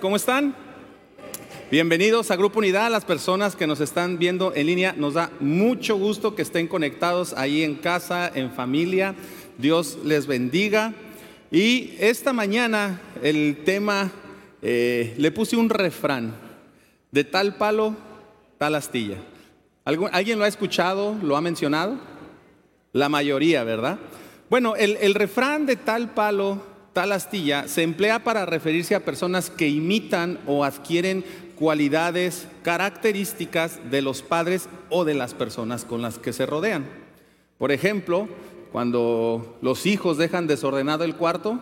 ¿cómo están? Bienvenidos a Grupo Unidad, las personas que nos están viendo en línea. Nos da mucho gusto que estén conectados ahí en casa, en familia. Dios les bendiga. Y esta mañana el tema, eh, le puse un refrán, de tal palo, tal astilla. ¿Alguien lo ha escuchado? ¿Lo ha mencionado? La mayoría, ¿verdad? Bueno, el, el refrán de tal palo, tal astilla se emplea para referirse a personas que imitan o adquieren cualidades, características de los padres o de las personas con las que se rodean. Por ejemplo, cuando los hijos dejan desordenado el cuarto,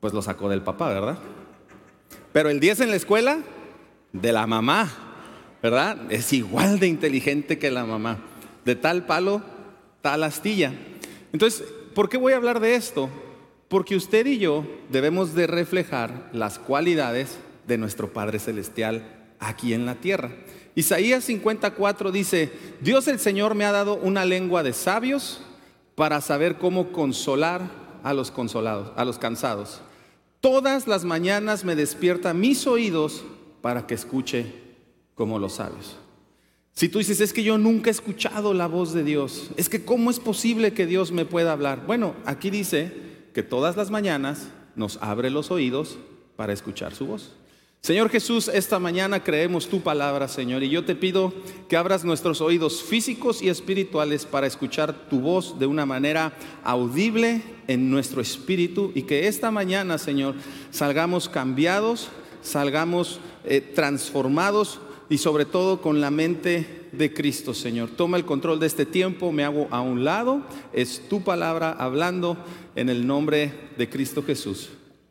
pues lo sacó del papá, ¿verdad? Pero el 10 en la escuela, de la mamá, ¿verdad? Es igual de inteligente que la mamá. De tal palo, tal astilla. Entonces, ¿por qué voy a hablar de esto? Porque usted y yo debemos de reflejar las cualidades de nuestro Padre Celestial aquí en la tierra. Isaías 54 dice, Dios el Señor me ha dado una lengua de sabios para saber cómo consolar a los consolados, a los cansados. Todas las mañanas me despierta mis oídos para que escuche como los sabios. Si tú dices, es que yo nunca he escuchado la voz de Dios, es que cómo es posible que Dios me pueda hablar. Bueno, aquí dice que todas las mañanas nos abre los oídos para escuchar su voz. Señor Jesús, esta mañana creemos tu palabra, Señor, y yo te pido que abras nuestros oídos físicos y espirituales para escuchar tu voz de una manera audible en nuestro espíritu y que esta mañana, Señor, salgamos cambiados, salgamos eh, transformados y sobre todo con la mente de Cristo, Señor. Toma el control de este tiempo, me hago a un lado, es tu palabra hablando en el nombre de Cristo Jesús.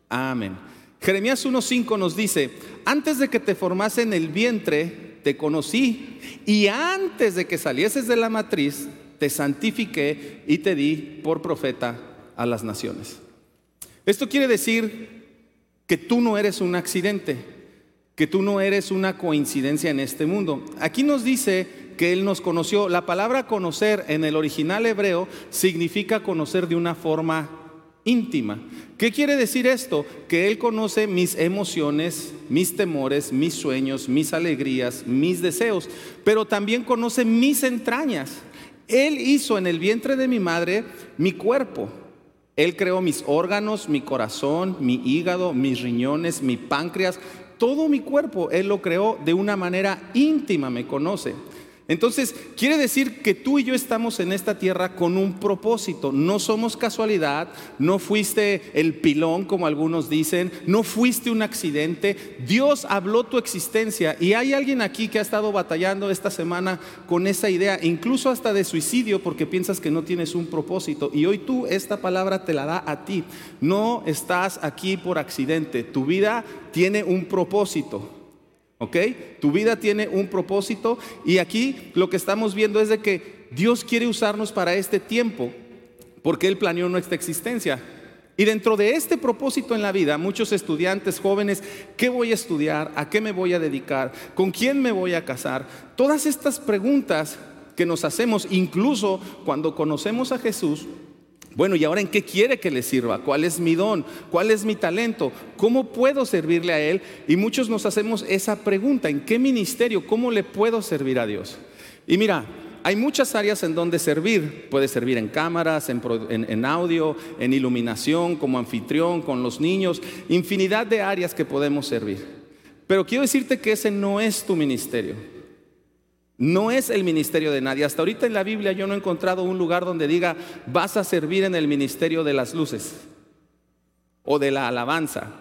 Amén. Jeremías 1.5 nos dice, antes de que te formase en el vientre, te conocí, y antes de que salieses de la matriz, te santifiqué y te di por profeta a las naciones. Esto quiere decir que tú no eres un accidente, que tú no eres una coincidencia en este mundo. Aquí nos dice que Él nos conoció. La palabra conocer en el original hebreo significa conocer de una forma íntima. ¿Qué quiere decir esto? Que Él conoce mis emociones, mis temores, mis sueños, mis alegrías, mis deseos, pero también conoce mis entrañas. Él hizo en el vientre de mi madre mi cuerpo. Él creó mis órganos, mi corazón, mi hígado, mis riñones, mi páncreas, todo mi cuerpo. Él lo creó de una manera íntima, me conoce. Entonces, quiere decir que tú y yo estamos en esta tierra con un propósito. No somos casualidad, no fuiste el pilón como algunos dicen, no fuiste un accidente. Dios habló tu existencia y hay alguien aquí que ha estado batallando esta semana con esa idea, incluso hasta de suicidio porque piensas que no tienes un propósito. Y hoy tú esta palabra te la da a ti. No estás aquí por accidente, tu vida tiene un propósito. ¿Ok? Tu vida tiene un propósito y aquí lo que estamos viendo es de que Dios quiere usarnos para este tiempo porque Él planeó nuestra existencia. Y dentro de este propósito en la vida, muchos estudiantes jóvenes, ¿qué voy a estudiar? ¿A qué me voy a dedicar? ¿Con quién me voy a casar? Todas estas preguntas que nos hacemos, incluso cuando conocemos a Jesús, bueno, ¿y ahora en qué quiere que le sirva? ¿Cuál es mi don? ¿Cuál es mi talento? ¿Cómo puedo servirle a Él? Y muchos nos hacemos esa pregunta, ¿en qué ministerio? ¿Cómo le puedo servir a Dios? Y mira, hay muchas áreas en donde servir. Puede servir en cámaras, en, audio, en iluminación, como anfitrión, con los niños, infinidad de áreas que podemos servir. Pero quiero decirte que ese no es tu ministerio. No es el ministerio de nadie. Hasta ahorita en la Biblia yo no he encontrado un lugar donde diga, vas a servir en el ministerio de las luces o de la alabanza.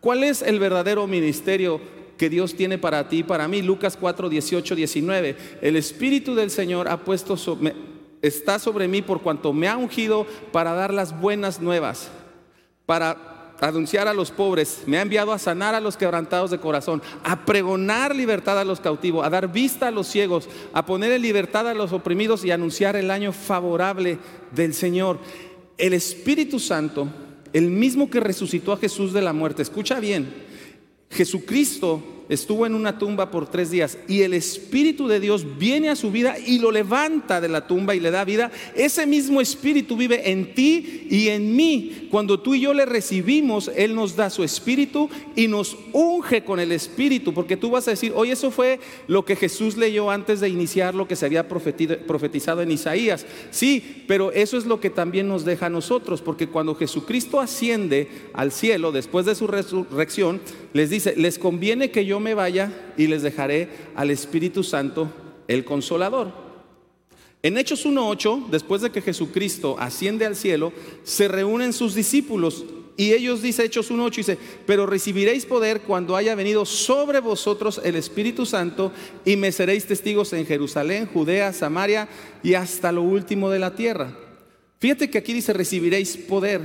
¿Cuál es el verdadero ministerio que Dios tiene para ti y para mí? Lucas 4, 18, 19. El Espíritu del Señor ha puesto está sobre mí por cuanto me ha ungido para dar las buenas nuevas, para anunciar a los pobres, me ha enviado a sanar a los quebrantados de corazón, a pregonar libertad a los cautivos, a dar vista a los ciegos, a poner en libertad a los oprimidos y a anunciar el año favorable del Señor. El Espíritu Santo, el mismo que resucitó a Jesús de la muerte, escucha bien, Jesucristo estuvo en una tumba por tres días y el Espíritu de Dios viene a su vida y lo levanta de la tumba y le da vida, ese mismo Espíritu vive en ti y en mí. Cuando tú y yo le recibimos, Él nos da su Espíritu y nos unge con el Espíritu, porque tú vas a decir, oye, eso fue lo que Jesús leyó antes de iniciar lo que se había profetizado en Isaías. Sí, pero eso es lo que también nos deja a nosotros, porque cuando Jesucristo asciende al cielo después de su resurrección, les dice, les conviene que yo me vaya y les dejaré al Espíritu Santo, el consolador. En Hechos 1.8, después de que Jesucristo asciende al cielo, se reúnen sus discípulos y ellos dice Hechos 1.8, dice, pero recibiréis poder cuando haya venido sobre vosotros el Espíritu Santo y me seréis testigos en Jerusalén, Judea, Samaria y hasta lo último de la tierra. Fíjate que aquí dice recibiréis poder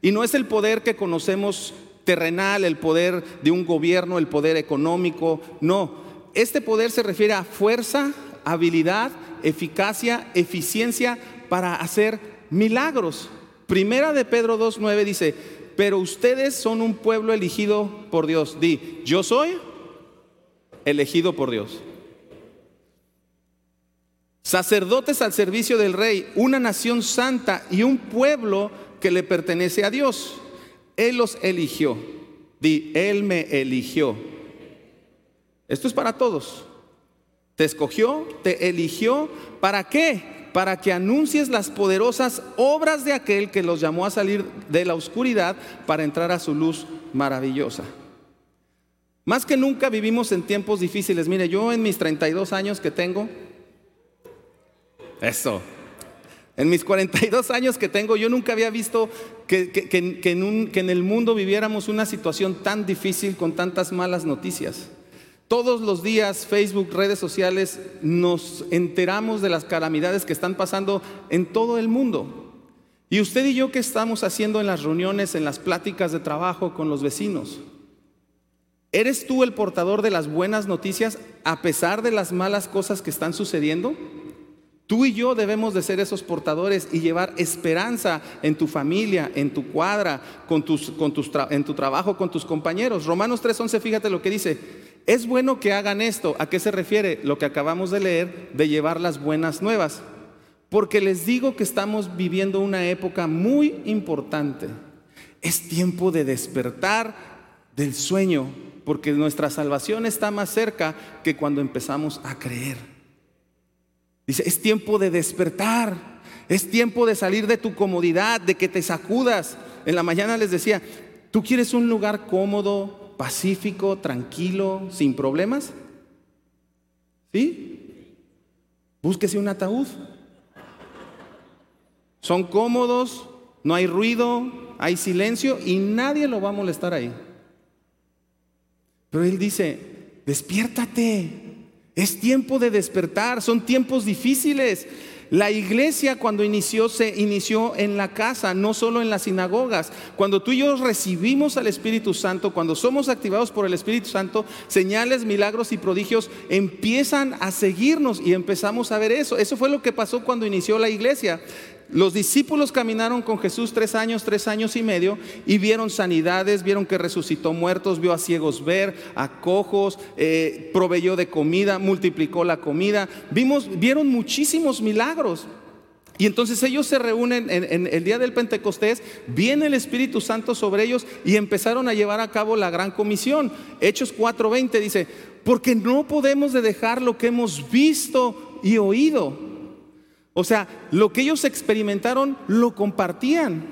y no es el poder que conocemos terrenal, el poder de un gobierno, el poder económico, no. Este poder se refiere a fuerza, habilidad, eficacia, eficiencia para hacer milagros. Primera de Pedro 2.9 dice, pero ustedes son un pueblo elegido por Dios. Di, yo soy elegido por Dios. Sacerdotes al servicio del rey, una nación santa y un pueblo que le pertenece a Dios. Él los eligió. Di, Él me eligió. Esto es para todos. Te escogió, te eligió. ¿Para qué? Para que anuncies las poderosas obras de aquel que los llamó a salir de la oscuridad para entrar a su luz maravillosa. Más que nunca vivimos en tiempos difíciles. Mire, yo en mis 32 años que tengo, eso, en mis 42 años que tengo, yo nunca había visto que, en el mundo viviéramos una situación tan difícil con tantas malas noticias. Todos los días, Facebook, redes sociales, nos enteramos de las calamidades que están pasando en todo el mundo. ¿Y usted y yo qué estamos haciendo en las reuniones, en las pláticas de trabajo con los vecinos? ¿Eres tú el portador de las buenas noticias a pesar de las malas cosas que están sucediendo? Tú y yo debemos de ser esos portadores y llevar esperanza en tu familia, en tu cuadra, en tu trabajo, con tus compañeros. Romanos 3:11, fíjate lo que dice. Es bueno que hagan esto. ¿A qué se refiere? Lo que acabamos de leer, de llevar las buenas nuevas. Porque les digo que estamos viviendo una época muy importante. Es tiempo de despertar del sueño, porque nuestra salvación está más cerca que cuando empezamos a creer. Dice, es tiempo de despertar, es tiempo de salir de tu comodidad, de que te sacudas. En la mañana les decía, ¿tú quieres un lugar cómodo, pacífico, tranquilo, sin problemas? ¿Sí? Búsquese un ataúd. Son cómodos, no hay ruido, hay silencio y nadie lo va a molestar ahí. Pero él dice, despiértate, es tiempo de despertar, son tiempos difíciles. La iglesia cuando inició se inició en la casa, no solo en las sinagogas. Cuando tú y yo recibimos al Espíritu Santo, cuando somos activados por el Espíritu Santo, señales, milagros y prodigios empiezan a seguirnos y empezamos a ver eso. Eso fue lo que pasó cuando inició la iglesia. Los discípulos caminaron con Jesús tres años, tres años y medio y vieron sanidades, vieron que resucitó muertos, vio a ciegos ver, a cojos, eh, proveyó de comida, multiplicó la comida. Vimos, vieron muchísimos milagros. Y entonces ellos se reúnen en, en, el día del Pentecostés, viene el Espíritu Santo sobre ellos y empezaron a llevar a cabo la gran comisión. Hechos 4:20 dice, porque no podemos de dejar lo que hemos visto y oído. O sea, lo que ellos experimentaron lo compartían.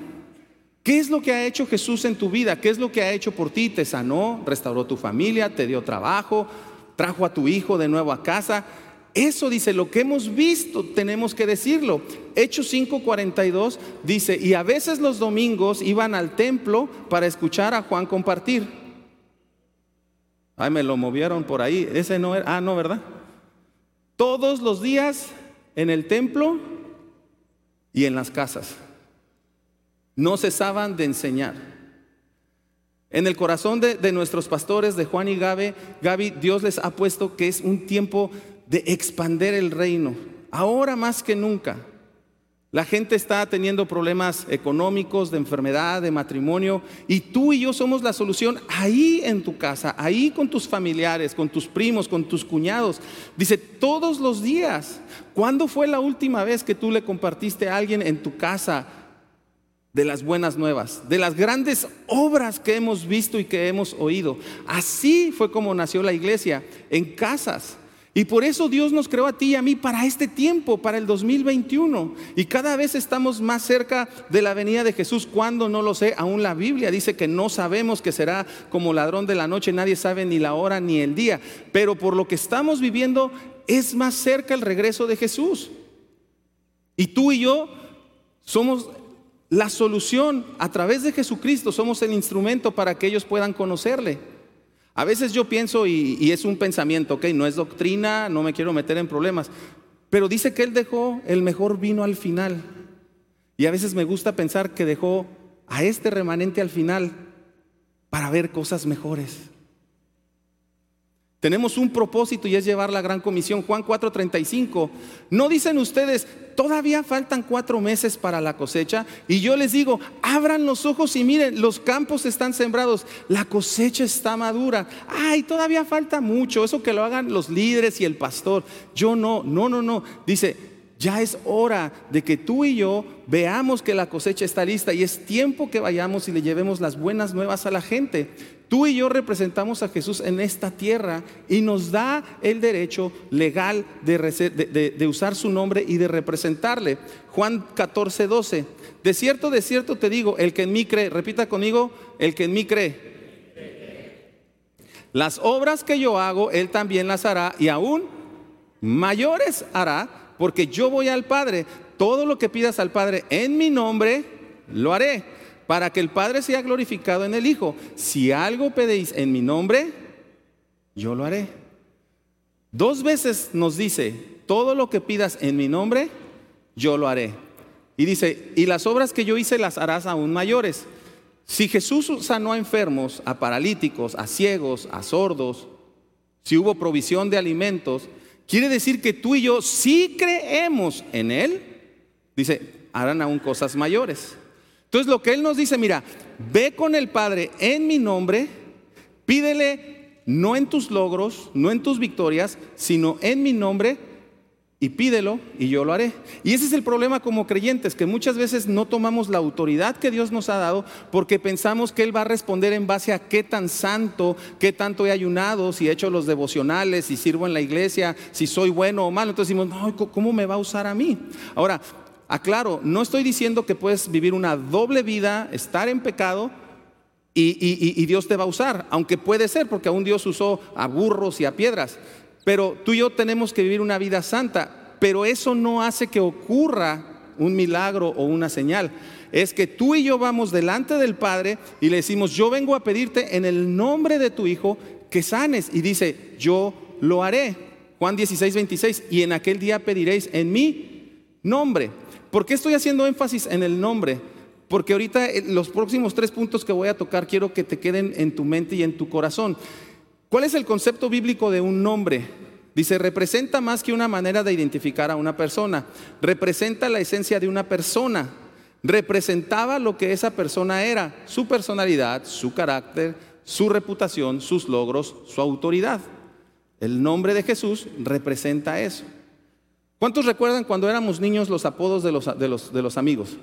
¿Qué es lo que ha hecho Jesús en tu vida? ¿Qué es lo que ha hecho por ti? Te sanó, restauró tu familia, te dio trabajo, trajo a tu hijo de nuevo a casa. Eso dice, lo que hemos visto tenemos que decirlo. Hechos 5:42 dice, y a veces los domingos iban al templo para escuchar a Juan compartir. Ay, me lo movieron por ahí. Ese no era, ah, no, ¿verdad? Todos los días en el templo y en las casas. No cesaban de enseñar. En el corazón de, nuestros pastores, de Juan y Gaby, Gaby, Dios les ha puesto que es un tiempo de expander el reino. Ahora más que nunca. La gente está teniendo problemas económicos, de enfermedad, de matrimonio, y tú y yo somos la solución ahí en tu casa, ahí con tus familiares, con tus primos, con tus cuñados. Dice, todos los días. ¿Cuándo fue la última vez que tú le compartiste a alguien en tu casa de las buenas nuevas, de las grandes obras que hemos visto y que hemos oído? Así fue como nació la iglesia, en casas. Y por eso Dios nos creó a ti y a mí para este tiempo, para el 2021. Y cada vez estamos más cerca de la venida de Jesús. Cuando no lo sé, aún la Biblia dice que no sabemos que será como ladrón de la noche. Nadie sabe ni la hora ni el día. Pero por lo que estamos viviendo, es más cerca el regreso de Jesús. Y tú y yo somos la solución a través de Jesucristo. Somos el instrumento para que ellos puedan conocerle. A veces yo pienso, y, es un pensamiento, ok, no es doctrina, no me quiero meter en problemas, pero dice que Él dejó el mejor vino al final. Y a veces me gusta pensar que dejó a este remanente al final para ver cosas mejores. Tenemos un propósito y es llevar la gran comisión. Juan 4:35. ¿No dicen ustedes, todavía faltan cuatro meses para la cosecha? Y yo les digo, abran los ojos y miren, los campos están sembrados, la cosecha está madura. Ay, todavía falta mucho, eso que lo hagan los líderes y el pastor. Yo no, no, no, no. Dice, ya es hora de que tú y yo veamos que la cosecha está lista y es tiempo que vayamos y le llevemos las buenas nuevas a la gente. Tú y yo representamos a Jesús en esta tierra y nos da el derecho legal de, usar su nombre y de representarle. Juan 14, 12. De cierto, de cierto te digo, el que en mí cree, repita conmigo, el que en mí cree. Las obras que yo hago, Él también las hará y aún mayores hará, porque yo voy al Padre. Todo lo que pidas al Padre en mi nombre, lo haré para que el Padre sea glorificado en el Hijo. Si algo pedéis en mi nombre, yo lo haré. Dos veces nos dice, todo lo que pidas en mi nombre, yo lo haré. Y dice, y las obras que yo hice las harás aún mayores. Si Jesús sanó a enfermos, a paralíticos, a ciegos, a sordos, si hubo provisión de alimentos, quiere decir que tú y yo, si creemos en Él, dice, harán aún cosas mayores. Entonces lo que Él nos dice, mira, ve con el Padre en mi nombre, pídele no en tus logros, no en tus victorias, sino en mi nombre y pídelo y yo lo haré. Y ese es el problema como creyentes, que muchas veces no tomamos la autoridad que Dios nos ha dado porque pensamos que Él va a responder en base a qué tan santo, qué tanto he ayunado, si he hecho los devocionales, si sirvo en la iglesia, si soy bueno o malo. Entonces decimos, no, ¿cómo me va a usar a mí? Ahora, aclaro, no estoy diciendo que puedes vivir una doble vida, estar en pecado y, Dios te va a usar, aunque puede ser, porque aún Dios usó a burros y a piedras. Pero tú y yo tenemos que vivir una vida santa, pero eso no hace que ocurra un milagro o una señal. Es que tú y yo vamos delante del Padre y le decimos, yo vengo a pedirte en el nombre de tu Hijo que sanes. Y dice, yo lo haré. Juan 16, 26, y en aquel día pediréis en mi nombre. ¿Por qué estoy haciendo énfasis en el nombre? Porque ahorita eh, los próximos tres puntos que voy a tocar quiero que te queden en tu mente y en tu corazón. ¿Cuál es el concepto bíblico de un nombre? Dice, representa más que una manera de identificar a una persona, representa la esencia de una persona, representaba lo que esa persona era, su personalidad, su carácter, su reputación, sus logros, su autoridad. El nombre de Jesús representa eso. ¿Cuántos recuerdan cuando éramos niños los apodos de los, de los, de los amigos?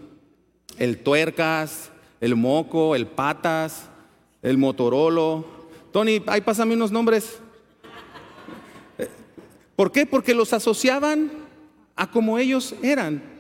El tuercas, el moco, el patas, el motorolo. Tony, ahí pásame unos nombres. ¿Por qué? Porque los asociaban a como ellos eran.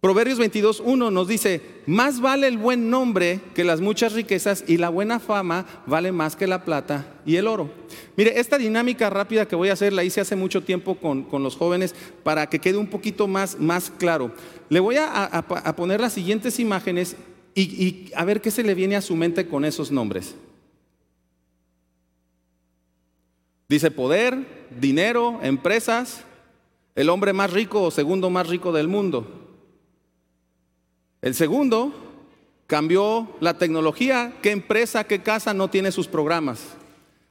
Proverbios 22.1 nos dice, más vale el buen nombre que las muchas riquezas y la buena fama vale más que la plata y el oro. Mire, esta dinámica rápida que voy a hacer la hice hace mucho tiempo con, los jóvenes para que quede un poquito más, más claro. Le voy a, poner las siguientes imágenes y, y a ver qué se le viene a su mente con esos nombres. Dice poder, dinero, empresas, el hombre más rico o segundo más rico del mundo. El segundo, cambió la tecnología. ¿Qué empresa, qué casa no tiene sus programas?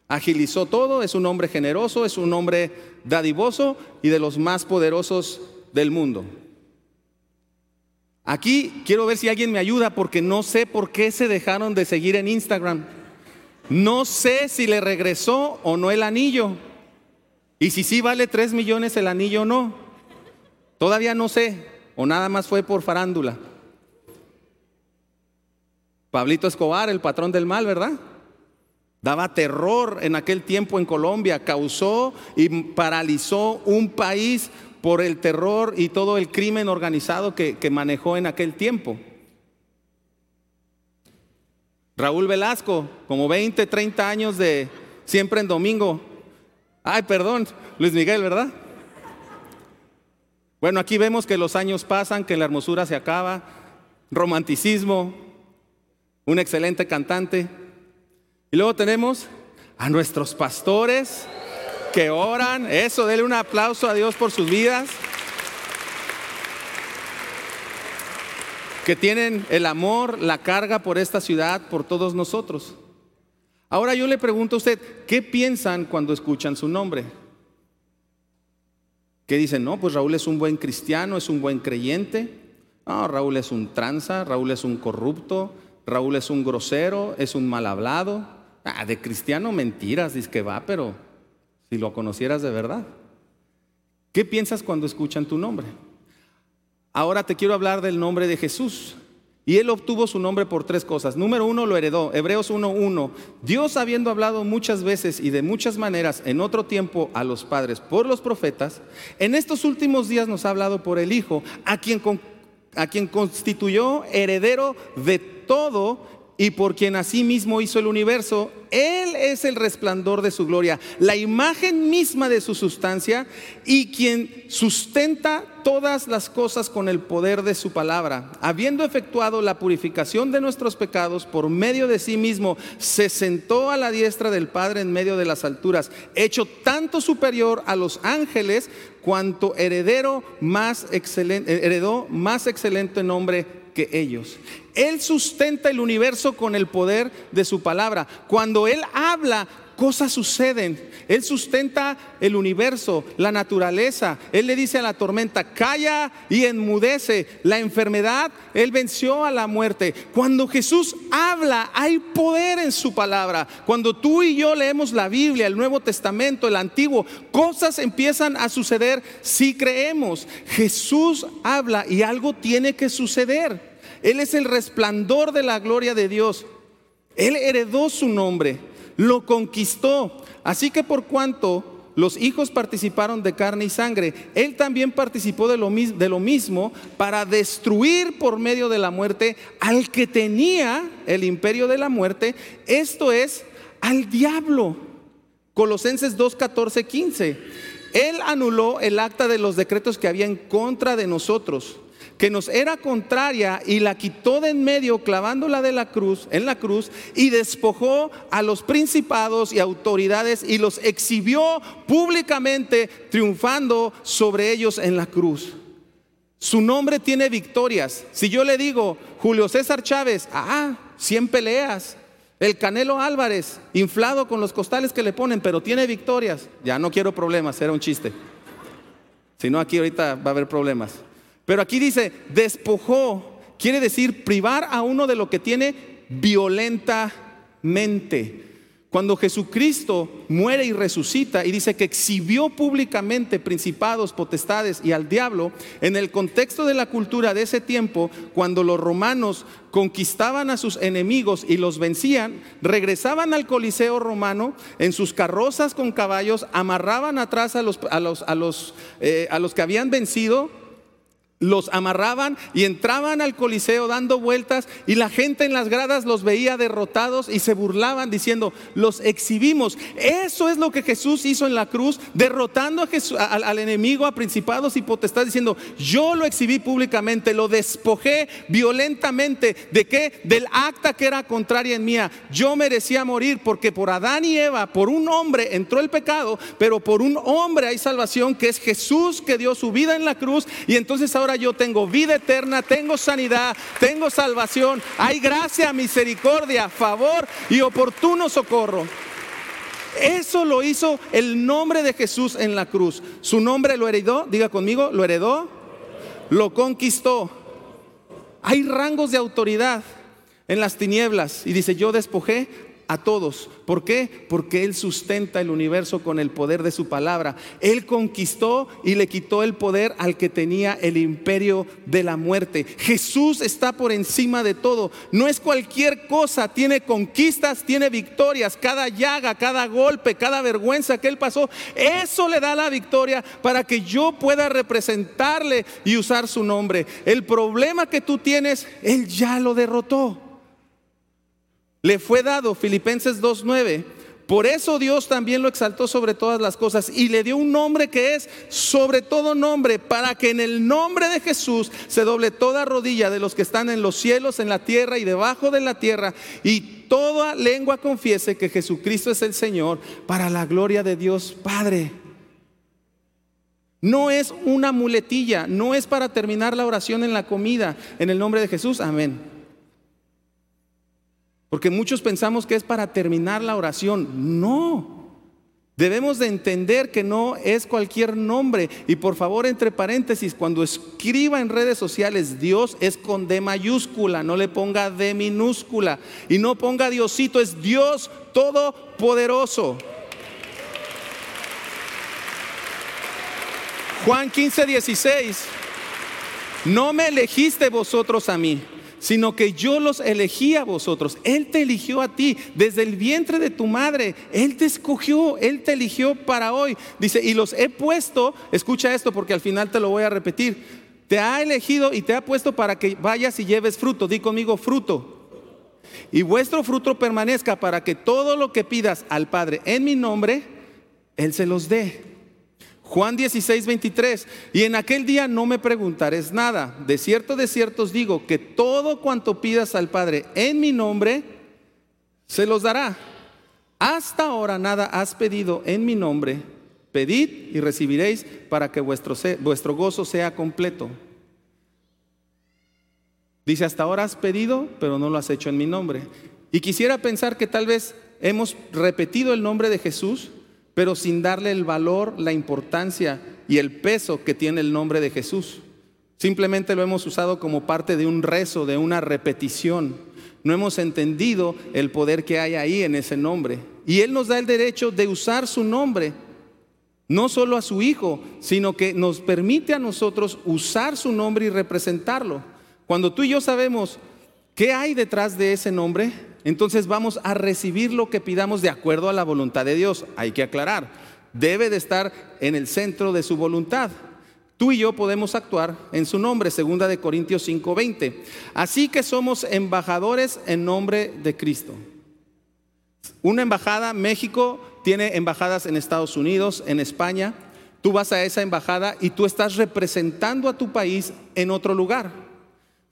Agilizó todo, es un hombre generoso, es un hombre dadivoso y de los más poderosos del mundo. Aquí quiero ver si alguien me ayuda porque no sé por qué se dejaron de seguir en Instagram. No sé si le regresó o no el anillo. Y si sí vale 3 millones el anillo o no. Todavía no sé. O nada más fue por farándula. Pablito Escobar, el patrón del mal, ¿verdad? Daba terror en aquel tiempo en Colombia, causó y paralizó un país por el terror y todo el crimen organizado que, manejó en aquel tiempo. Raúl Velasco, como 20, 30 años de siempre en domingo. Ay, perdón, Luis Miguel, ¿verdad? Bueno, aquí vemos que los años pasan, que la hermosura se acaba, romanticismo, un excelente cantante. Y luego tenemos a nuestros pastores que oran. Eso, denle un aplauso a Dios por sus vidas. Que tienen el amor, la carga por esta ciudad, por todos nosotros. Ahora yo le pregunto a usted, ¿qué piensan cuando escuchan su nombre? ¿Qué dicen? No, pues Raúl es un buen cristiano, es un buen creyente. No, Raúl es un tranza, Raúl es un corrupto, Raúl es un grosero, es un mal hablado. Ah, de cristiano mentiras, dice que va, pero si lo conocieras de verdad. ¿Qué piensas cuando escuchan tu nombre? Ahora te quiero hablar del nombre de Jesús. Y él obtuvo su nombre por tres cosas. Número uno, lo heredó. Hebreos 1.1. Dios habiendo hablado muchas veces y de muchas maneras en otro tiempo a los padres por los profetas, en estos últimos días nos ha hablado por el Hijo, a quien, a quien constituyó heredero de todo y por quien asimismo hizo el universo. Él es el resplandor de su gloria, la imagen misma de su sustancia y quien sustenta todas las cosas con el poder de su palabra. Habiendo efectuado la purificación de nuestros pecados por medio de sí mismo, se sentó a la diestra del Padre en medio de las alturas, hecho tanto superior a los ángeles cuanto heredero más excelente, heredó más excelente nombre ellos. Él sustenta el universo con el poder de su palabra. Cuando Él habla, cosas suceden. Él sustenta el universo, la naturaleza. Él le dice a la tormenta, calla y enmudece. La enfermedad, Él venció a la muerte. Cuando Jesús habla, hay poder en su palabra. Cuando tú y yo leemos la Biblia, el Nuevo Testamento, el Antiguo, cosas empiezan a suceder si creemos. Jesús habla y algo tiene que suceder. Él es el resplandor de la gloria de Dios. Él heredó su nombre, lo conquistó. Así que por cuanto los hijos participaron de carne y sangre, Él también participó de lo, de lo mismo para destruir por medio de la muerte al que tenía el imperio de la muerte, esto es, al diablo. Colosenses 2, 14, 15. Él anuló el acta de los decretos que había en contra de nosotros que nos era contraria y la quitó de en medio clavándola de la cruz, en la cruz y despojó a los principados y autoridades y los exhibió públicamente triunfando sobre ellos en la cruz. Su nombre tiene victorias. Si yo le digo Julio César Chávez, ah, 100 peleas. El Canelo Álvarez, inflado con los costales que le ponen, pero tiene victorias. Ya no quiero problemas, era un chiste. Si no, aquí ahorita va a haber problemas. Pero aquí dice, despojó, quiere decir privar a uno de lo que tiene violentamente. Cuando Jesucristo muere y resucita y dice que exhibió públicamente principados, potestades y al diablo, en el contexto de la cultura de ese tiempo, cuando los romanos conquistaban a sus enemigos y los vencían, regresaban al Coliseo romano en sus carrozas con caballos, amarraban atrás a los, a los, a los, eh, a los que habían vencido los amarraban y entraban al Coliseo dando vueltas y la gente en las gradas los veía derrotados y se burlaban diciendo, los exhibimos. Eso es lo que Jesús hizo en la cruz, derrotando a al, enemigo, a principados y potestades, diciendo, yo lo exhibí públicamente, lo despojé violentamente. ¿De qué? Del acta que era contraria en mía. Yo merecía morir porque por Adán y Eva, por un hombre entró el pecado, pero por un hombre hay salvación que es Jesús que dio su vida en la cruz y entonces ahora yo tengo vida eterna, tengo sanidad, tengo salvación, hay gracia, misericordia, favor y oportuno socorro. Eso lo hizo el nombre de Jesús en la cruz. Su nombre lo heredó, diga conmigo, lo heredó, lo conquistó. Hay rangos de autoridad en las tinieblas y dice, yo despojé a todos. ¿Por qué? Porque Él sustenta el universo con el poder de su palabra. Él conquistó y le quitó el poder al que tenía el imperio de la muerte. Jesús está por encima de todo. No es cualquier cosa. Tiene conquistas, tiene victorias. Cada llaga, cada golpe, cada vergüenza que Él pasó, eso le da la victoria para que yo pueda representarle y usar su nombre. El problema que tú tienes, Él ya lo derrotó le fue dado, Filipenses 2.9. Por eso Dios también lo exaltó sobre todas las cosas y le dio un nombre que es sobre todo nombre, para que en el nombre de Jesús se doble toda rodilla de los que están en los cielos, en la tierra y debajo de la tierra, y toda lengua confiese que Jesucristo es el Señor, para la gloria de Dios Padre. No es una muletilla, no es para terminar la oración en la comida, en el nombre de Jesús, amén. Porque muchos pensamos que es para terminar la oración. No. Debemos de entender que no es cualquier nombre. Y por favor, entre paréntesis, cuando escriba en redes sociales Dios es con D mayúscula, no le ponga D minúscula. Y no ponga Diosito, es Dios todopoderoso. Juan 15, 16. No me elegiste vosotros a mí sino que yo los elegí a vosotros. Él te eligió a ti desde el vientre de tu madre. Él te escogió, Él te eligió para hoy. Dice, y los he puesto, escucha esto porque al final te lo voy a repetir. Te ha elegido y te ha puesto para que vayas y lleves fruto. Di conmigo fruto. Y vuestro fruto permanezca para que todo lo que pidas al Padre en mi nombre, Él se los dé. Juan 16, 23. Y en aquel día no me preguntares nada. De cierto, de cierto os digo que todo cuanto pidas al Padre en mi nombre, se los dará. Hasta ahora nada has pedido en mi nombre. Pedid y recibiréis para que vuestro, vuestro gozo sea completo. Dice, hasta ahora has pedido, pero no lo has hecho en mi nombre. Y quisiera pensar que tal vez hemos repetido el nombre de Jesús, pero sin darle el valor, la importancia y el peso que tiene el nombre de Jesús. Simplemente lo hemos usado como parte de un rezo, de una repetición. No hemos entendido el poder que hay ahí en ese nombre. Y Él nos da el derecho de usar su nombre, no solo a su Hijo, sino que nos permite a nosotros usar su nombre y representarlo. Cuando tú y yo sabemos qué hay detrás de ese nombre, entonces vamos a recibir lo que pidamos de acuerdo a la voluntad de Dios. Hay que aclarar, debe de estar en el centro de su voluntad. Tú y yo podemos actuar en su nombre, segunda de Corintios 5:20. Así que somos embajadores en nombre de Cristo. Una embajada, México tiene embajadas en Estados Unidos, en España. Tú vas a esa embajada y tú estás representando a tu país en otro lugar.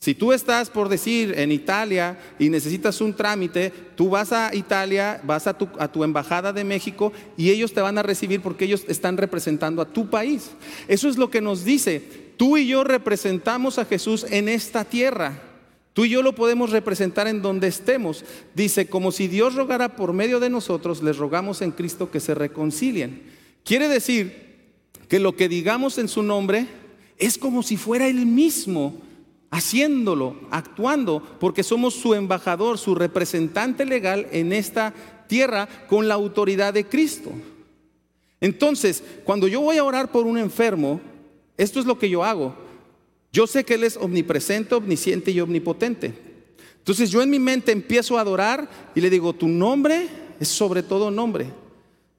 Si tú estás, por decir, en Italia y necesitas un trámite, tú vas a Italia, vas a tu, embajada de México y ellos te van a recibir porque ellos están representando a tu país. Eso es lo que nos dice. Tú y yo representamos a Jesús en esta tierra. Tú y yo lo podemos representar en donde estemos. Dice, como si Dios rogara por medio de nosotros, les rogamos en Cristo que se reconcilien. Quiere decir que lo que digamos en su nombre es como si fuera Él mismo haciéndolo, actuando, porque somos su embajador, su representante legal en esta tierra con la autoridad de Cristo. Entonces, cuando yo voy a orar por un enfermo, esto es lo que yo hago. Yo sé que Él es omnipresente, omnisciente y omnipotente. Entonces yo en mi mente empiezo a adorar y le digo, tu nombre es sobre todo nombre.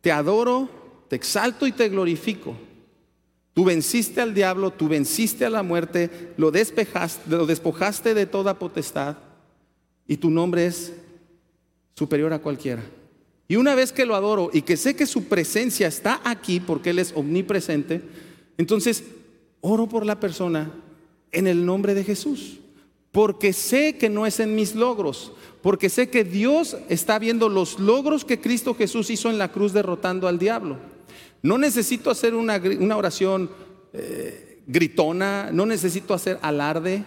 Te adoro, te exalto y te glorifico. Tú venciste al diablo, tú venciste a la muerte, lo, despejaste, lo despojaste de toda potestad y tu nombre es superior a cualquiera. Y una vez que lo adoro y que sé que su presencia está aquí porque Él es omnipresente, entonces oro por la persona en el nombre de Jesús. Porque sé que no es en mis logros, porque sé que Dios está viendo los logros que Cristo Jesús hizo en la cruz derrotando al diablo. No necesito hacer una, oración eh, gritona, no necesito hacer alarde.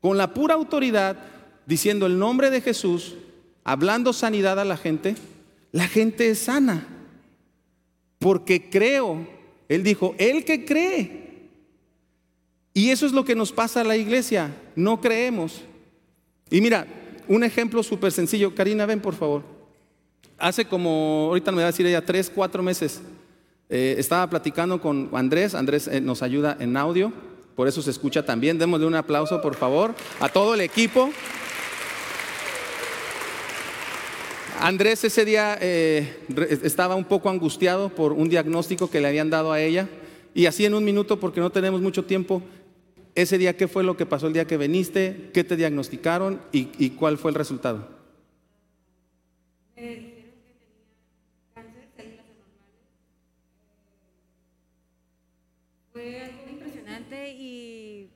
Con la pura autoridad, diciendo el nombre de Jesús, hablando sanidad a la gente, la gente es sana. Porque creo, él dijo, el que cree. Y eso es lo que nos pasa a la iglesia, no creemos. Y mira, un ejemplo súper sencillo. Karina, ven por favor. Hace como, ahorita me va a decir ella, tres, cuatro meses, eh, estaba platicando con Andrés. Andrés eh, nos ayuda en audio, por eso se escucha también. Démosle un aplauso, por favor, a todo el equipo. Andrés ese día eh, estaba un poco angustiado por un diagnóstico que le habían dado a ella. Y así en un minuto, porque no tenemos mucho tiempo, ese día, ¿qué fue lo que pasó el día que viniste? ¿Qué te diagnosticaron y, cuál fue el resultado dijeron que tenía cáncer, células anormales. Fue algo impresionante y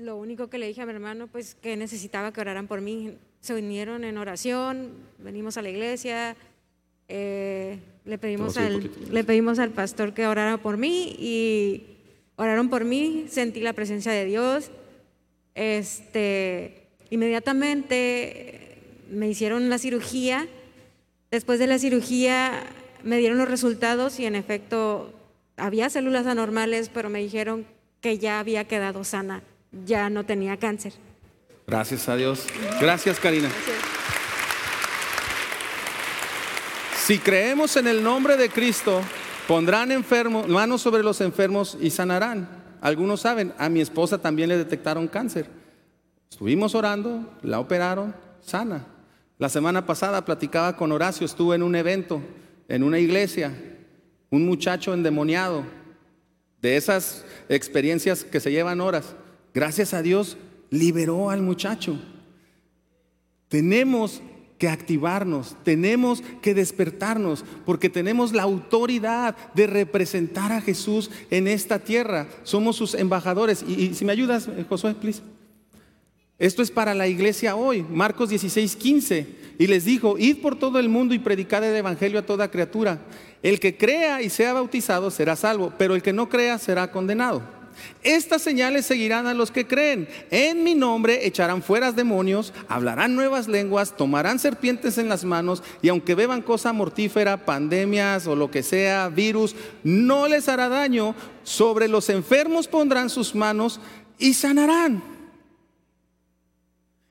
lo único que le dije a mi hermano, pues que necesitaba que oraran por mí. Se unieron en oración, venimos a la iglesia, eh, le, pedimos al, le pedimos al pastor que orara por mí y oraron por mí, sentí la presencia de Dios. Este, inmediatamente me hicieron la cirugía. Después de la cirugía me dieron los resultados y en efecto había células anormales, pero me dijeron que ya había quedado sana, ya no tenía cáncer. Gracias a Dios. Gracias, Karina. Si creemos en el nombre de Cristo, Pondrán enfermos, manos sobre los enfermos y sanarán. Algunos saben, a mi esposa también le detectaron cáncer. Estuvimos orando, la operaron, sana. La semana pasada platicaba con Horacio, estuve en un evento, en una iglesia, un muchacho endemoniado, de esas experiencias que se llevan horas. Gracias a Dios, liberó al muchacho. Tenemos que activarnos, tenemos que despertarnos, porque tenemos la autoridad de representar a Jesús en esta tierra. Somos sus embajadores. Y, si me ayudas, eh, Josué, please. Esto es para la iglesia hoy, Marcos 16, 15. Y les dijo, id por todo el mundo y predicad el Evangelio a toda criatura. El que crea y sea bautizado será salvo, pero el que no crea será condenado. Estas señales seguirán a los que creen. En mi nombre echarán fuera demonios, hablarán nuevas lenguas, tomarán serpientes en las manos y aunque beban cosa mortífera, pandemias o lo que sea, virus, no les hará daño. Sobre los enfermos pondrán sus manos y sanarán.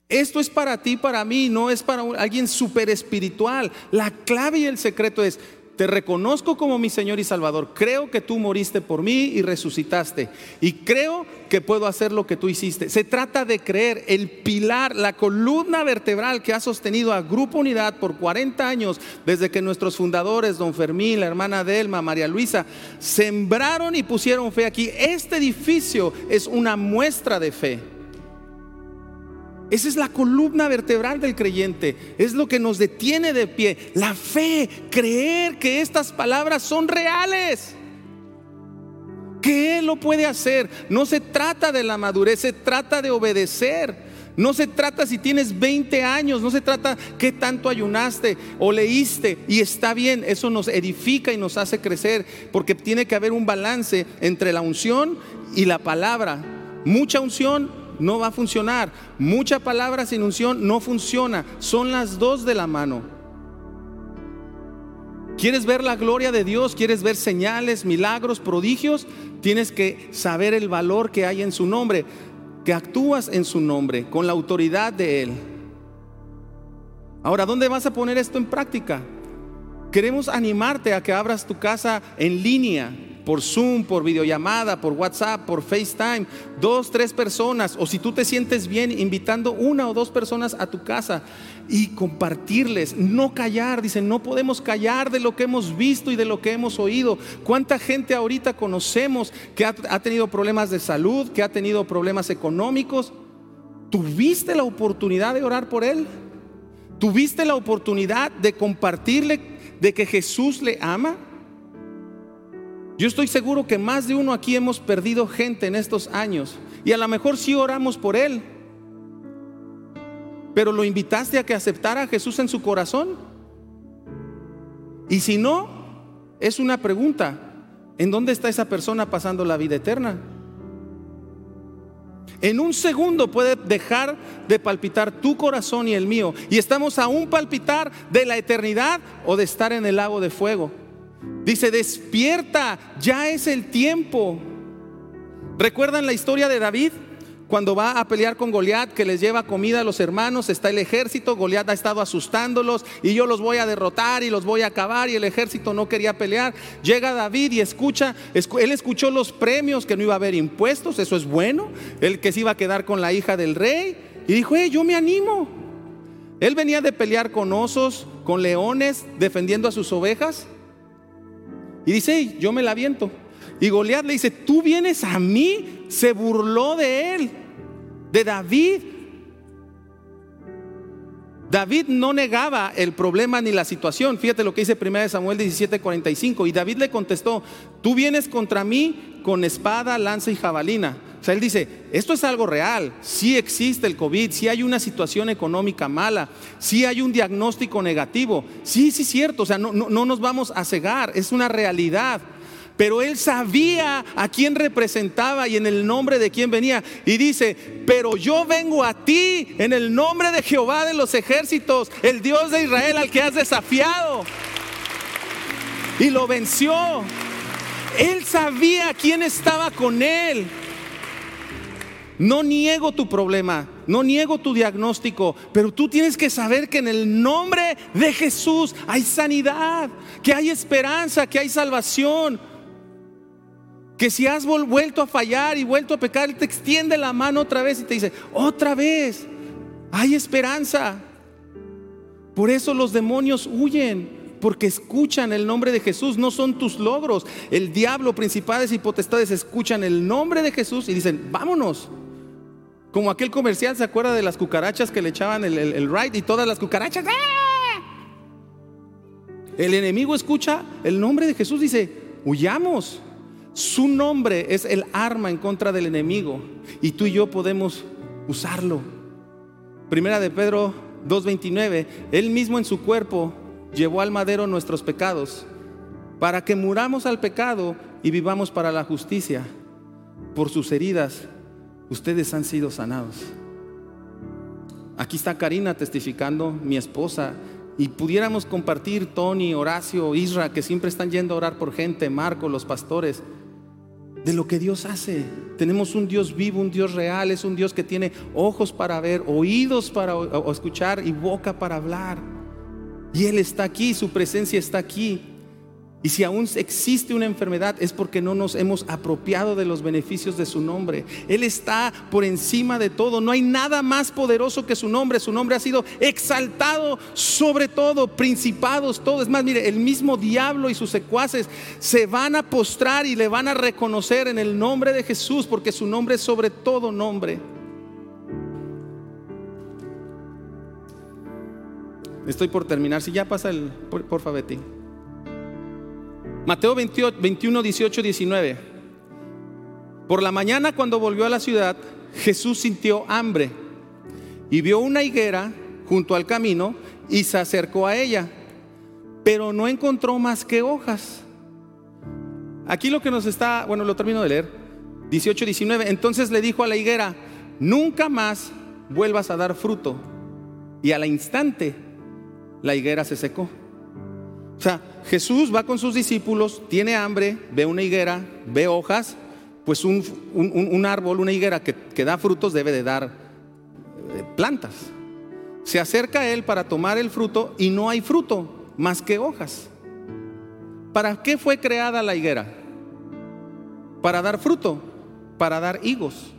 Esto es para ti, para mí, no es para alguien súper espiritual. La clave y el secreto es, te reconozco como mi Señor y Salvador. Creo que tú moriste por mí y resucitaste. Y creo que puedo hacer lo que tú hiciste. Se trata de creer el pilar, la columna vertebral que ha sostenido a Grupo Unidad por 40 años, desde que nuestros fundadores, don Fermín, la hermana Delma, María Luisa, sembraron y pusieron fe aquí. Este edificio es una muestra de fe. Esa es la columna vertebral del creyente. Es lo que nos detiene de pie. La fe, creer que estas palabras son reales. Que Él lo puede hacer. No se trata de la madurez, se trata de obedecer. No se trata si tienes 20 años, no se trata qué tanto ayunaste o leíste y está bien, eso nos edifica y nos hace crecer, porque tiene que haber un balance entre la unción y la palabra. Mucha unción no va a funcionar. Mucha palabra sin unción no funciona. Son las dos de la mano. ¿Quieres ver la gloria de Dios? ¿Quieres ver señales, milagros, prodigios? Tienes que saber el valor que hay en su nombre, que actúas en su nombre, con la autoridad de Él. Ahora, ¿dónde vas a poner esto en práctica? Queremos animarte a que abras tu casa en línea por Zoom, por videollamada, por WhatsApp, por FaceTime, dos, tres personas, o si tú te sientes bien, invitando una o dos personas a tu casa y compartirles, no callar, dicen, no podemos callar de lo que hemos visto y de lo que hemos oído. ¿Cuánta gente ahorita conocemos que ha, ha tenido problemas de salud, que ha tenido problemas económicos? ¿Tuviste la oportunidad de orar por él? ¿Tuviste la oportunidad de compartirle de que Jesús le ama? Yo estoy seguro que más de uno aquí hemos perdido gente en estos años y a lo mejor sí oramos por él. Pero lo invitaste a que aceptara a Jesús en su corazón. Y si no, es una pregunta. ¿En dónde está esa persona pasando la vida eterna? En un segundo puede dejar de palpitar tu corazón y el mío. Y estamos a un palpitar de la eternidad o de estar en el lago de fuego. Dice, despierta, ya es el tiempo. ¿Recuerdan la historia de David? Cuando va a pelear con Goliat, que les lleva comida a los hermanos, está el ejército, Goliat ha estado asustándolos y yo los voy a derrotar y los voy a acabar y el ejército no quería pelear. Llega David y escucha, él escuchó los premios, que no iba a haber impuestos, eso es bueno, el que se iba a quedar con la hija del rey y dijo, hey, yo me animo. Él venía de pelear con osos, con leones, defendiendo a sus ovejas. Y dice, yo me la aviento. Y Goliat le dice, tú vienes a mí. Se burló de él, de David. David no negaba el problema ni la situación. Fíjate lo que dice 1 Samuel 17:45. Y David le contestó, tú vienes contra mí con espada, lanza y jabalina. O sea, él dice, esto es algo real, sí existe el COVID, sí hay una situación económica mala, sí hay un diagnóstico negativo, sí, sí, cierto, o sea, no, no, no nos vamos a cegar, es una realidad pero él sabía a quién representaba y en el nombre de quién venía. Y dice, pero yo vengo a ti en el nombre de Jehová de los ejércitos, el Dios de Israel al que has desafiado. Y lo venció. Él sabía quién estaba con él. No niego tu problema, no niego tu diagnóstico, pero tú tienes que saber que en el nombre de Jesús hay sanidad, que hay esperanza, que hay salvación. Que si has vuelto a fallar y vuelto a pecar, Él te extiende la mano otra vez y te dice, otra vez, hay esperanza. Por eso los demonios huyen, porque escuchan el nombre de Jesús, no son tus logros. El diablo, principales y potestades escuchan el nombre de Jesús y dicen, vámonos. Como aquel comercial, ¿se acuerda de las cucarachas que le echaban el, el, ride y todas las cucarachas? ¡ah! El enemigo escucha el nombre de Jesús, dice, huyamos. Su nombre es el arma en contra del enemigo y tú y yo podemos usarlo. Primera de Pedro 2.29, Él mismo en su cuerpo llevó al madero nuestros pecados para que muramos al pecado y vivamos para la justicia. Por sus heridas ustedes han sido sanados. Aquí está Karina testificando, mi esposa, y pudiéramos compartir Tony, Horacio, Isra, que siempre están yendo a orar por gente, Marco, los pastores de lo que Dios hace. Tenemos un Dios vivo, un Dios real, es un Dios que tiene ojos para ver, oídos para escuchar y boca para hablar. Y Él está aquí, su presencia está aquí. Y si aún existe una enfermedad es porque no nos hemos apropiado de los beneficios de su nombre. Él está por encima de todo. No hay nada más poderoso que su nombre. Su nombre ha sido exaltado sobre todo, principados, todo. Es más, mire, el mismo diablo y sus secuaces se van a postrar y le van a reconocer en el nombre de Jesús porque su nombre es sobre todo nombre. Estoy por terminar. Si ya pasa el, por, favor, Betty. Mateo 21, 18, 19. Por la mañana cuando volvió a la ciudad, Jesús sintió hambre y vio una higuera junto al camino y se acercó a ella, pero no encontró más que hojas. Aquí lo que nos está, bueno, lo termino de leer, 18, 19. Entonces le dijo a la higuera, nunca más vuelvas a dar fruto. Y al instante la higuera se secó. O sea, Jesús va con sus discípulos, tiene hambre, ve una higuera, ve hojas, pues un, árbol, una higuera que, que, da frutos debe de dar eh, plantas. Se acerca a él para tomar el fruto y no hay fruto más que hojas. ¿Para qué fue creada la higuera? Para dar fruto, para dar higos.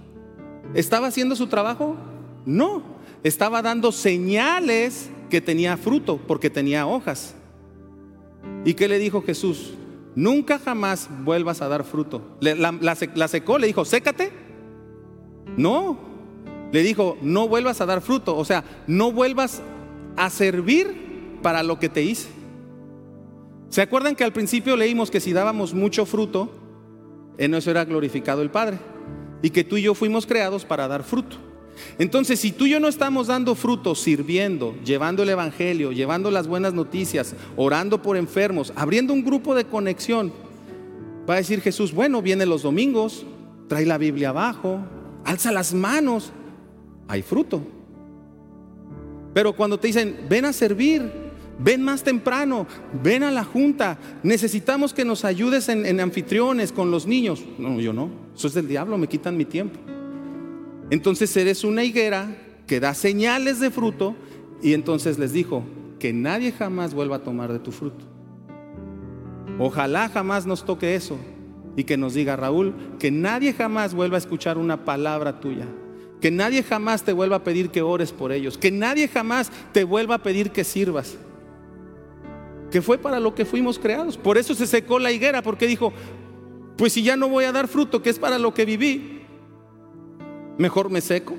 ¿Estaba haciendo su trabajo? No, estaba dando señales que tenía fruto porque tenía hojas. ¿Y qué le dijo Jesús? Nunca jamás vuelvas a dar fruto. La, secó, le dijo, sécate. No, le dijo, no vuelvas a dar fruto. O sea, no vuelvas a servir para lo que te hice. ¿Se acuerdan que al principio leímos que si dábamos mucho fruto, en eso era glorificado el Padre? Y que tú y yo fuimos creados para dar fruto. Entonces, si tú y yo no estamos dando fruto, sirviendo, llevando el Evangelio, llevando las buenas noticias, orando por enfermos, abriendo un grupo de conexión, va a decir Jesús, bueno, viene los domingos, trae la Biblia abajo, alza las manos, hay fruto. Pero cuando te dicen, ven a servir, ven más temprano, ven a la junta, necesitamos que nos ayudes en, en anfitriones con los niños. No, yo no, eso es del diablo, me quitan mi tiempo. Entonces eres una higuera que da señales de fruto y entonces les dijo que nadie jamás vuelva a tomar de tu fruto. Ojalá jamás nos toque eso y que nos diga Raúl, que nadie jamás vuelva a escuchar una palabra tuya. Que nadie jamás te vuelva a pedir que ores por ellos. Que nadie jamás te vuelva a pedir que sirvas. Que fue para lo que fuimos creados. Por eso se secó la higuera, porque dijo, pues si ya no voy a dar fruto, que es para lo que viví, mejor me seco.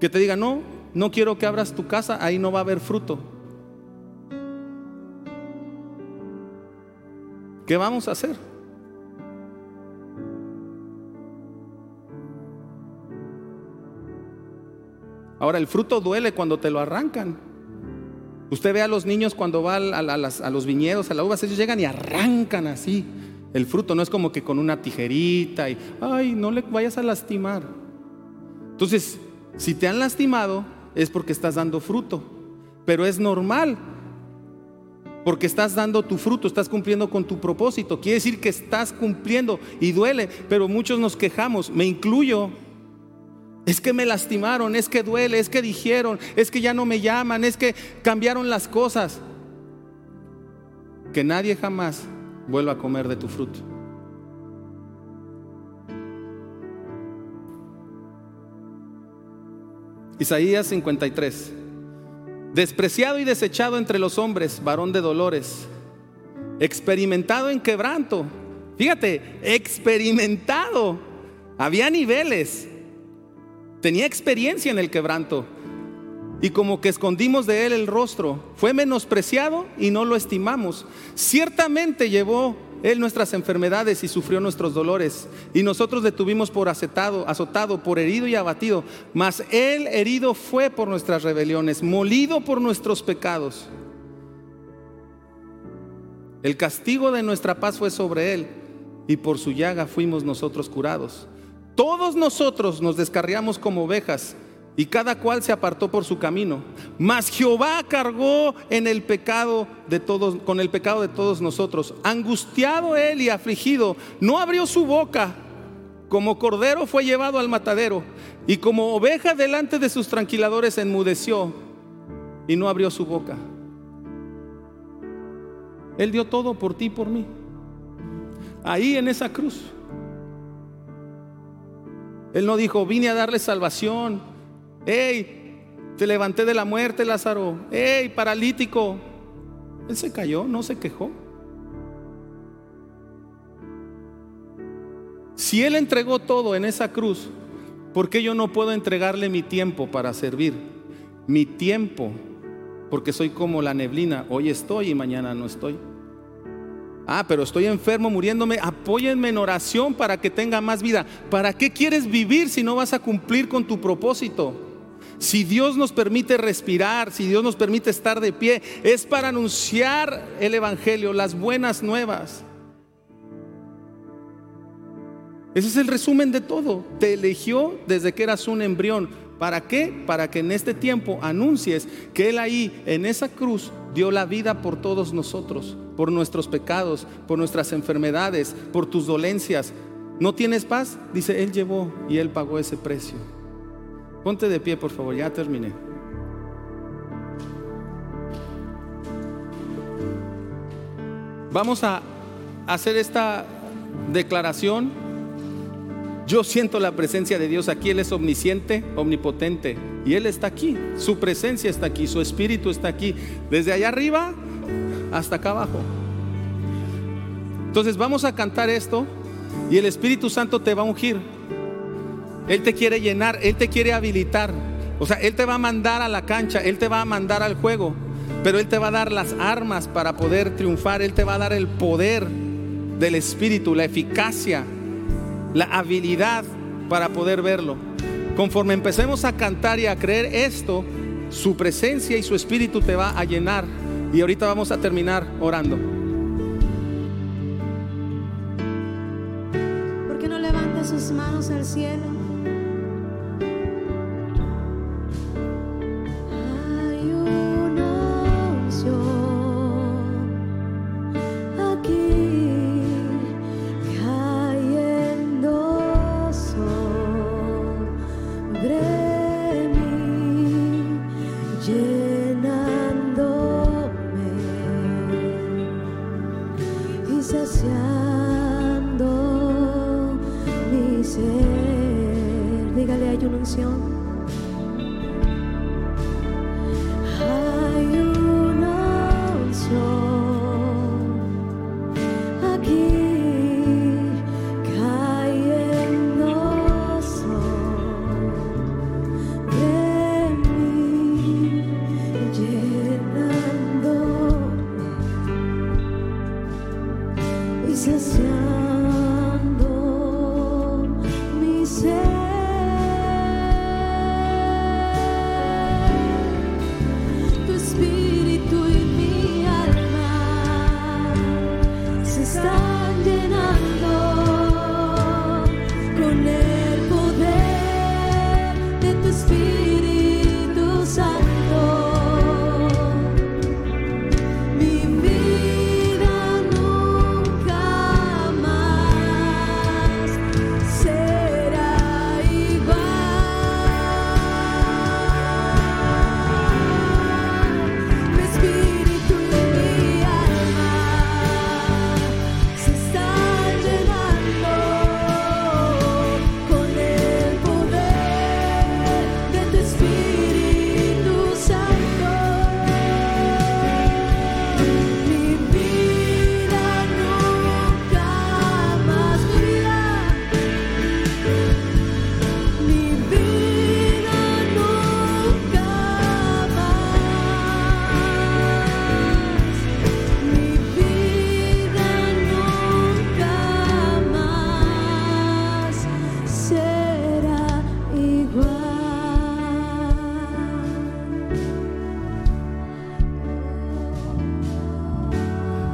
Que te diga, no, no quiero que abras tu casa, ahí no va a haber fruto. ¿Qué vamos a hacer? Ahora, el fruto duele cuando te lo arrancan. Usted ve a los niños cuando va a, los viñedos, a las uvas, ellos llegan y arrancan así el fruto. No es como que con una tijerita y, ay, no le vayas a lastimar. Entonces, si te han lastimado, es porque estás dando fruto. Pero es normal, porque estás dando tu fruto, estás cumpliendo con tu propósito. Quiere decir que estás cumpliendo y duele, pero muchos nos quejamos, me incluyo. Es que me lastimaron, es que duele, es que dijeron, es que ya no me llaman, es que cambiaron las cosas. Que nadie jamás vuelva a comer de tu fruto. Isaías 53. Despreciado y desechado entre los hombres, varón de dolores, experimentado en quebranto. Fíjate, experimentado. Había niveles. Tenía experiencia en el quebranto. Y como que escondimos de él el rostro. Fue menospreciado y no lo estimamos. Ciertamente llevó él nuestras enfermedades y sufrió nuestros dolores. Y nosotros le tuvimos por azotado, azotado, por herido y abatido. Mas Él herido fue por nuestras rebeliones, molido por nuestros pecados. El castigo de nuestra paz fue sobre Él y por su llaga fuimos nosotros curados. Todos nosotros nos descarriamos como ovejas y cada cual se apartó por su camino. Mas Jehová cargó en el pecado de todos, con el pecado de todos nosotros. Angustiado él y afligido, no abrió su boca. Como cordero fue llevado al matadero y como oveja delante de sus tranquiladores enmudeció y no abrió su boca. Él dio todo por ti y por mí. Ahí en esa cruz. Él no dijo, vine a darle salvación, hey, te levanté de la muerte, Lázaro, hey, paralítico. Él se cayó, no se quejó. Si Él entregó todo en esa cruz, ¿por qué yo no puedo entregarle mi tiempo para servir? Mi tiempo, porque soy como la neblina, hoy estoy y mañana no estoy. Ah, pero estoy enfermo, muriéndome. Apóyenme en oración para que tenga más vida. ¿Para qué quieres vivir si no vas a cumplir con tu propósito? Si Dios nos permite respirar, si Dios nos permite estar de pie, es para anunciar el Evangelio, las buenas nuevas. Ese es el resumen de todo. Te eligió desde que eras un embrión. ¿Para qué? Para que en este tiempo anuncies que Él ahí, en esa cruz, dio la vida por todos nosotros, por nuestros pecados, por nuestras enfermedades, por tus dolencias. ¿No tienes paz? Dice, Él llevó y Él pagó ese precio. Ponte de pie, por favor, ya terminé. Vamos a hacer esta declaración. Yo siento la presencia de Dios aquí. Él es omnisciente, omnipotente. Y Él está aquí. Su presencia está aquí. Su espíritu está aquí. Desde allá arriba hasta acá abajo. Entonces vamos a cantar esto. Y el Espíritu Santo te va a ungir. Él te quiere llenar, Él te quiere habilitar. O sea, Él te va a mandar a la cancha, Él te va a mandar al juego, pero Él te va a dar las armas para poder triunfar, Él te va a dar el poder del Espíritu, la eficacia, la habilidad para poder verlo. Conforme empecemos a cantar y a creer esto, su presencia y su Espíritu te va a llenar. Y ahorita vamos a terminar orando. ¿Por qué no levanta sus manos al cielo?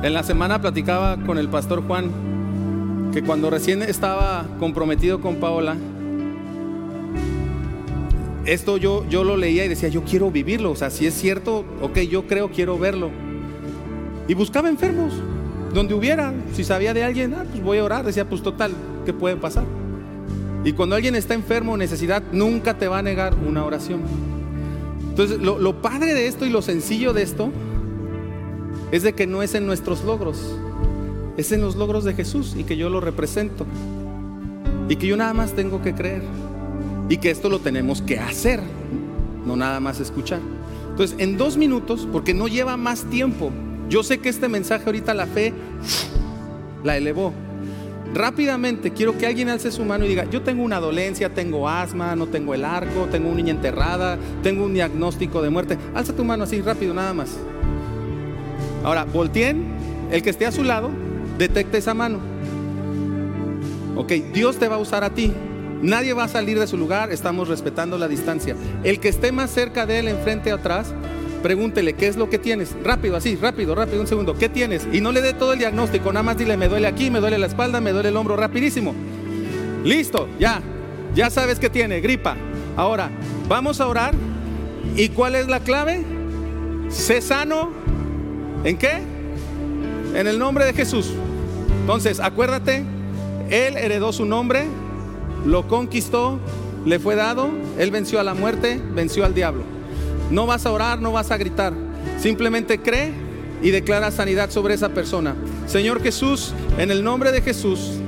En la semana platicaba con el pastor Juan que cuando recién estaba comprometido con Paola, esto yo, yo lo leía y decía, yo quiero vivirlo, o sea, si es cierto, ok, yo creo, quiero verlo. Y buscaba enfermos, donde hubiera, si sabía de alguien, ah, pues voy a orar, decía, pues total, ¿qué puede pasar? Y cuando alguien está enfermo o necesidad, nunca te va a negar una oración. Entonces, lo, lo padre de esto y lo sencillo de esto es de que no es en nuestros logros, es en los logros de Jesús y que yo lo represento. Y que yo nada más tengo que creer. Y que esto lo tenemos que hacer, no nada más escuchar. Entonces, en dos minutos, porque no lleva más tiempo, yo sé que este mensaje ahorita la fe la elevó. Rápidamente quiero que alguien alce su mano y diga, yo tengo una dolencia, tengo asma, no tengo el arco, tengo una niña enterrada, tengo un diagnóstico de muerte. Alza tu mano así rápido, nada más. Ahora, volteen, el que esté a su lado, detecte esa mano. Ok, Dios te va a usar a ti. Nadie va a salir de su lugar, estamos respetando la distancia. El que esté más cerca de él, enfrente atrás, pregúntele, ¿qué es lo que tienes? Rápido, así, rápido, rápido, un segundo. ¿Qué tienes? Y no le dé todo el diagnóstico, nada más dile, me duele aquí, me duele la espalda, me duele el hombro, rapidísimo. Listo, ya, ya sabes que tiene, gripa. Ahora, vamos a orar. ¿Y cuál es la clave? Sé sano. ¿En qué? En el nombre de Jesús. Entonces, acuérdate, Él heredó su nombre, lo conquistó, le fue dado, Él venció a la muerte, venció al diablo. No vas a orar, no vas a gritar. Simplemente cree y declara sanidad sobre esa persona. Señor Jesús, en el nombre de Jesús,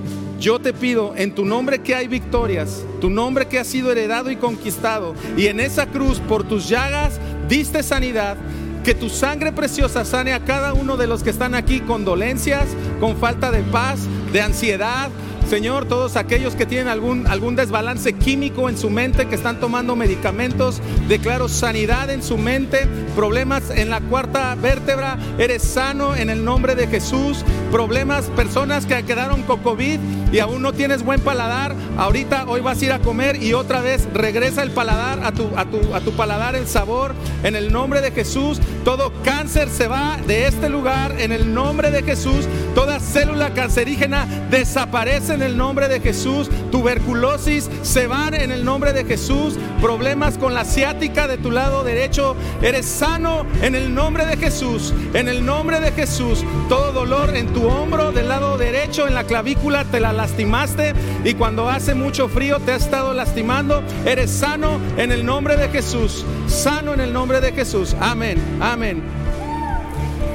yo te pido en tu nombre que hay victorias, tu nombre que ha sido heredado y conquistado, y en esa cruz por tus llagas diste sanidad. Que tu sangre preciosa sane a cada uno de los que están aquí con dolencias, con falta de paz, de ansiedad, Señor, todos aquellos que tienen algún, algún desbalance químico en su mente, que están tomando medicamentos, declaro sanidad en su mente, problemas en la cuarta vértebra, eres sano en el nombre de Jesús, problemas, personas que quedaron con COVID y aún no tienes buen paladar, ahorita hoy vas a ir a comer y otra vez regresa el paladar a tu, a tu, a tu paladar, el sabor, en el nombre de Jesús, todo cáncer se va de este lugar, en el nombre de Jesús, toda célula cancerígena desaparece en el nombre de Jesús. Tuberculosis se van en el nombre de Jesús. Problemas con la ciática de tu lado derecho. Eres sano en el nombre de Jesús. En el nombre de Jesús. Todo dolor en tu hombro del lado derecho, en la clavícula, te la lastimaste. Y cuando hace mucho frío te ha estado lastimando. Eres sano en el nombre de Jesús. Sano en el nombre de Jesús. Amén. Amén.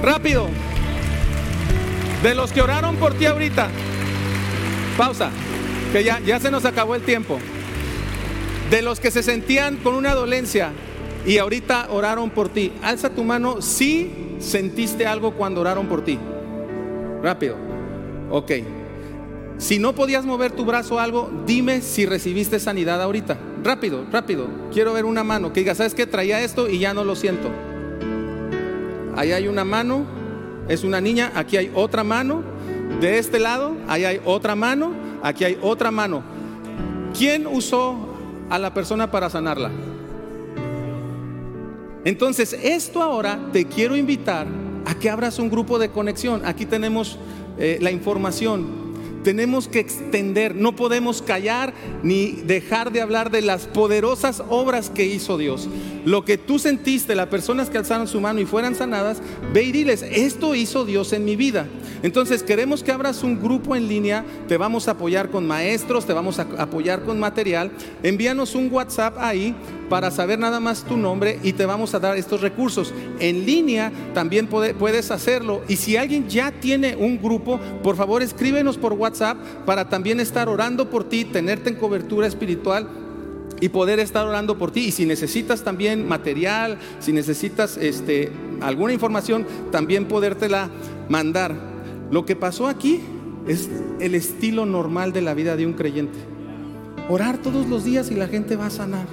Rápido. De los que oraron por ti ahorita. Pausa, que ya, ya se nos acabó el tiempo. De los que se sentían con una dolencia y ahorita oraron por ti. Alza tu mano si sentiste algo cuando oraron por ti. Rápido. Ok. Si no podías mover tu brazo o algo, dime si recibiste sanidad ahorita. Rápido, rápido. Quiero ver una mano que diga, ¿sabes qué? Traía esto y ya no lo siento. Ahí hay una mano, es una niña, aquí hay otra mano. De este lado, ahí hay otra mano, aquí hay otra mano. ¿Quién usó a la persona para sanarla? Entonces, esto ahora te quiero invitar a que abras un grupo de conexión. Aquí tenemos eh, la información. Tenemos que extender, no podemos callar ni dejar de hablar de las poderosas obras que hizo Dios. Lo que tú sentiste, las personas que alzaron su mano y fueran sanadas, ve y diles, esto hizo Dios en mi vida. Entonces queremos que abras un grupo en línea, te vamos a apoyar con maestros, te vamos a apoyar con material. Envíanos un WhatsApp ahí para saber nada más tu nombre y te vamos a dar estos recursos. En línea también puede- puedes hacerlo. Y si alguien ya tiene un grupo, por favor escríbenos por WhatsApp para también estar orando por ti, tenerte en cobertura espiritual y poder estar orando por ti. Y si necesitas también material, si necesitas este, alguna información, también podértela mandar. Lo que pasó aquí es el estilo normal de la vida de un creyente. Orar todos los días y la gente va a sanar.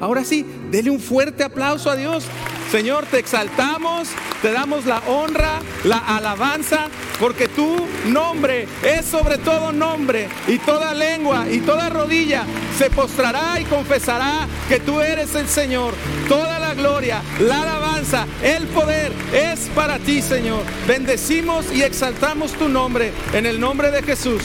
Ahora sí, dele un fuerte aplauso a Dios. Señor, te exaltamos, te damos la honra, la alabanza, porque tu nombre es sobre todo nombre y toda lengua y toda rodilla se postrará y confesará que tú eres el Señor. Toda la gloria, la alabanza, el poder es para ti, Señor. Bendecimos y exaltamos tu nombre en el nombre de Jesús.